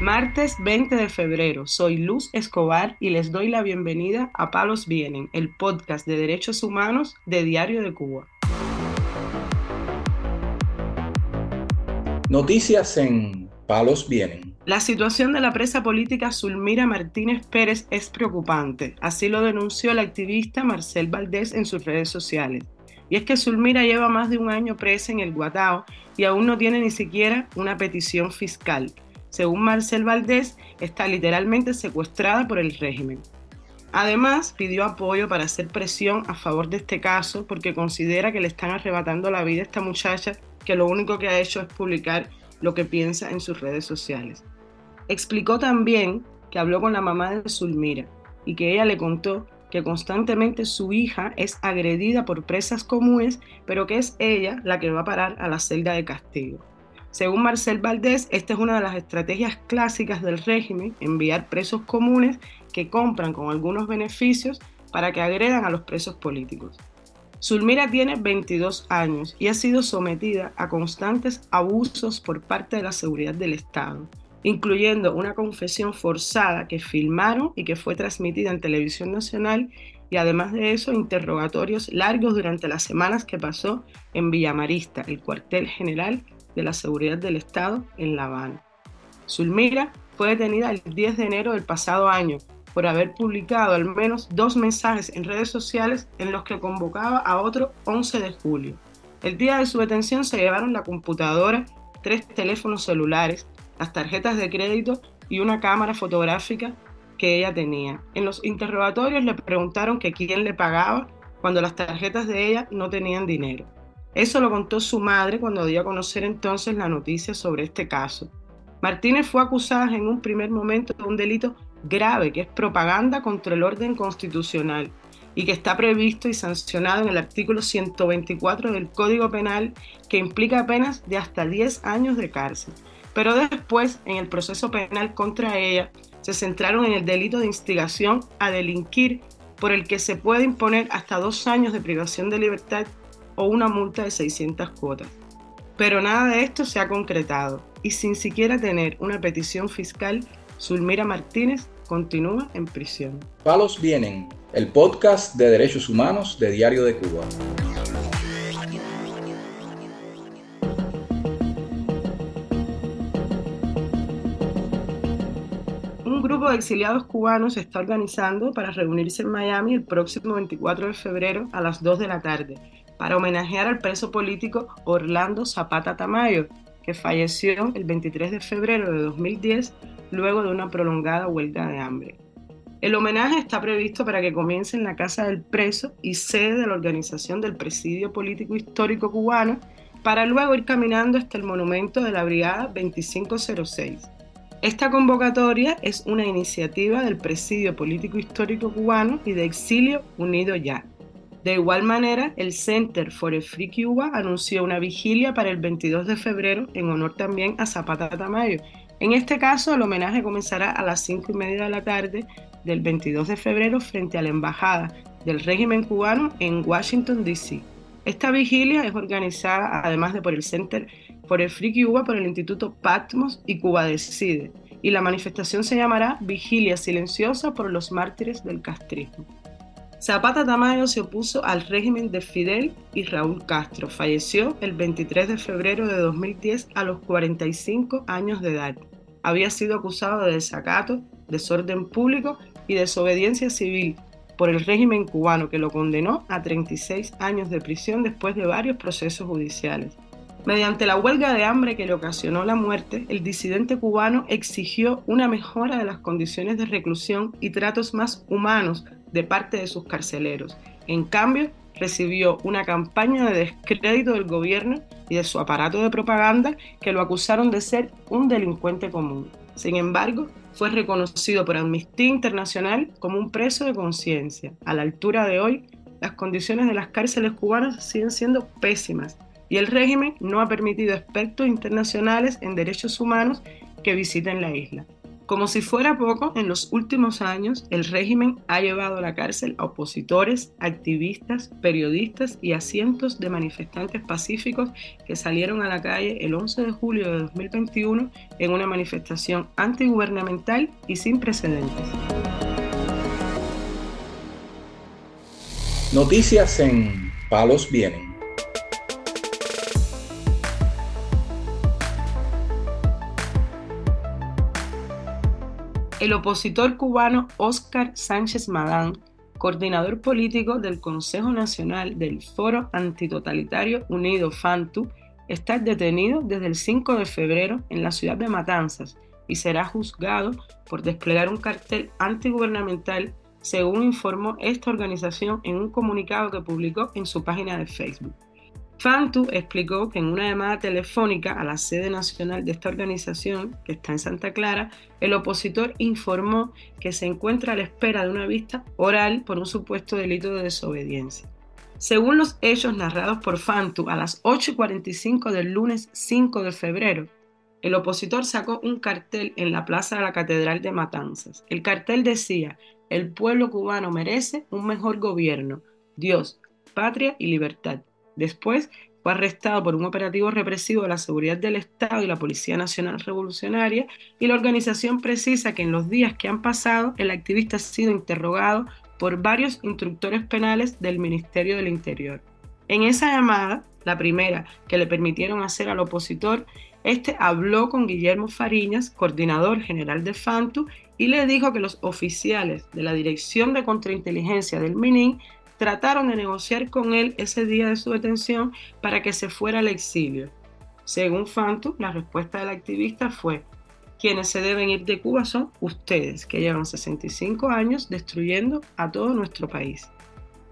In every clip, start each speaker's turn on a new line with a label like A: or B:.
A: Martes 20 de febrero, soy Luz Escobar y les doy la bienvenida a Palos Vienen, el podcast de derechos humanos de Diario de Cuba.
B: Noticias en Palos Vienen.
A: La situación de la presa política Zulmira Martínez Pérez es preocupante, así lo denunció el activista Marcel Valdés en sus redes sociales. Y es que Zulmira lleva más de un año presa en el Guatao y aún no tiene ni siquiera una petición fiscal según Marcel Valdés, está literalmente secuestrada por el régimen. Además, pidió apoyo para hacer presión a favor de este caso porque considera que le están arrebatando la vida a esta muchacha que lo único que ha hecho es publicar lo que piensa en sus redes sociales. Explicó también que habló con la mamá de Zulmira y que ella le contó que constantemente su hija es agredida por presas comunes, pero que es ella la que va a parar a la celda de castigo. Según Marcel Valdés, esta es una de las estrategias clásicas del régimen, enviar presos comunes que compran con algunos beneficios para que agredan a los presos políticos. Zulmira tiene 22 años y ha sido sometida a constantes abusos por parte de la seguridad del Estado, incluyendo una confesión forzada que filmaron y que fue transmitida en televisión nacional y además de eso interrogatorios largos durante las semanas que pasó en Villamarista, el cuartel general de la Seguridad del Estado en La Habana. Zulmira fue detenida el 10 de enero del pasado año por haber publicado al menos dos mensajes en redes sociales en los que convocaba a otro 11 de julio. El día de su detención se llevaron la computadora, tres teléfonos celulares, las tarjetas de crédito y una cámara fotográfica que ella tenía. En los interrogatorios le preguntaron que quién le pagaba cuando las tarjetas de ella no tenían dinero. Eso lo contó su madre cuando dio a conocer entonces la noticia sobre este caso. Martínez fue acusada en un primer momento de un delito grave que es propaganda contra el orden constitucional y que está previsto y sancionado en el artículo 124 del Código Penal que implica penas de hasta 10 años de cárcel. Pero después, en el proceso penal contra ella, se centraron en el delito de instigación a delinquir por el que se puede imponer hasta dos años de privación de libertad o una multa de 600 cuotas. Pero nada de esto se ha concretado y sin siquiera tener una petición fiscal, Zulmira Martínez continúa en prisión.
B: Palos Vienen, el podcast de derechos humanos de Diario de Cuba.
A: Un grupo de exiliados cubanos se está organizando para reunirse en Miami el próximo 24 de febrero a las 2 de la tarde para homenajear al preso político Orlando Zapata Tamayo, que falleció el 23 de febrero de 2010 luego de una prolongada huelga de hambre. El homenaje está previsto para que comience en la casa del preso y sede de la organización del Presidio Político Histórico Cubano, para luego ir caminando hasta el monumento de la Brigada 2506. Esta convocatoria es una iniciativa del Presidio Político Histórico Cubano y de Exilio Unido Ya. De igual manera, el Center for a Free Cuba anunció una vigilia para el 22 de febrero en honor también a Zapata Tamayo. En este caso, el homenaje comenzará a las 5 y media de la tarde del 22 de febrero frente a la Embajada del régimen cubano en Washington, D.C. Esta vigilia es organizada, además de por el Center for a Free Cuba, por el Instituto Patmos y Cuba Decide, y la manifestación se llamará Vigilia Silenciosa por los Mártires del Castrismo. Zapata Tamayo se opuso al régimen de Fidel y Raúl Castro. Falleció el 23 de febrero de 2010 a los 45 años de edad. Había sido acusado de desacato, desorden público y desobediencia civil por el régimen cubano que lo condenó a 36 años de prisión después de varios procesos judiciales. Mediante la huelga de hambre que le ocasionó la muerte, el disidente cubano exigió una mejora de las condiciones de reclusión y tratos más humanos de parte de sus carceleros. En cambio, recibió una campaña de descrédito del gobierno y de su aparato de propaganda que lo acusaron de ser un delincuente común. Sin embargo, fue reconocido por Amnistía Internacional como un preso de conciencia. A la altura de hoy, las condiciones de las cárceles cubanas siguen siendo pésimas y el régimen no ha permitido expertos internacionales en derechos humanos que visiten la isla. Como si fuera poco, en los últimos años el régimen ha llevado a la cárcel a opositores, activistas, periodistas y a cientos de manifestantes pacíficos que salieron a la calle el 11 de julio de 2021 en una manifestación antigubernamental y sin precedentes.
B: Noticias en Palos Vienen.
A: El opositor cubano Óscar Sánchez Madán, coordinador político del Consejo Nacional del Foro Antitotalitario Unido FANTU, está detenido desde el 5 de febrero en la ciudad de Matanzas y será juzgado por desplegar un cartel antigubernamental, según informó esta organización en un comunicado que publicó en su página de Facebook. Fantu explicó que en una llamada telefónica a la sede nacional de esta organización, que está en Santa Clara, el opositor informó que se encuentra a la espera de una vista oral por un supuesto delito de desobediencia. Según los hechos narrados por Fantu a las 8.45 del lunes 5 de febrero, el opositor sacó un cartel en la plaza de la Catedral de Matanzas. El cartel decía, el pueblo cubano merece un mejor gobierno, Dios, patria y libertad. Después fue arrestado por un operativo represivo de la seguridad del Estado y la Policía Nacional Revolucionaria y la organización precisa que en los días que han pasado el activista ha sido interrogado por varios instructores penales del Ministerio del Interior. En esa llamada, la primera que le permitieron hacer al opositor, este habló con Guillermo Fariñas, coordinador general de FANTU, y le dijo que los oficiales de la Dirección de Contrainteligencia del MININ trataron de negociar con él ese día de su detención para que se fuera al exilio. Según Fantu, la respuesta del activista fue, quienes se deben ir de Cuba son ustedes, que llevan 65 años destruyendo a todo nuestro país.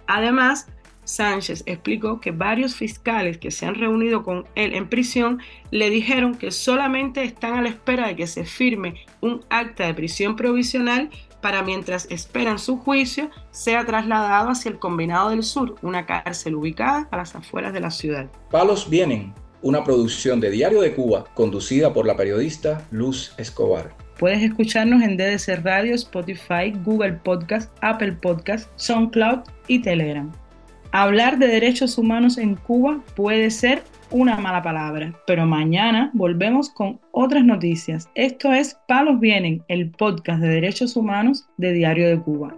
A: Además, Sánchez explicó que varios fiscales que se han reunido con él en prisión le dijeron que solamente están a la espera de que se firme un acta de prisión provisional para mientras esperan su juicio sea trasladado hacia el Combinado del Sur, una cárcel ubicada a las afueras de la ciudad.
B: Palos Vienen, una producción de Diario de Cuba conducida por la periodista Luz Escobar.
A: Puedes escucharnos en DDC Radio, Spotify, Google Podcast, Apple Podcast, SoundCloud y Telegram. Hablar de derechos humanos en Cuba puede ser una mala palabra. Pero mañana volvemos con otras noticias. Esto es Palos Vienen, el podcast de derechos humanos de Diario de Cuba.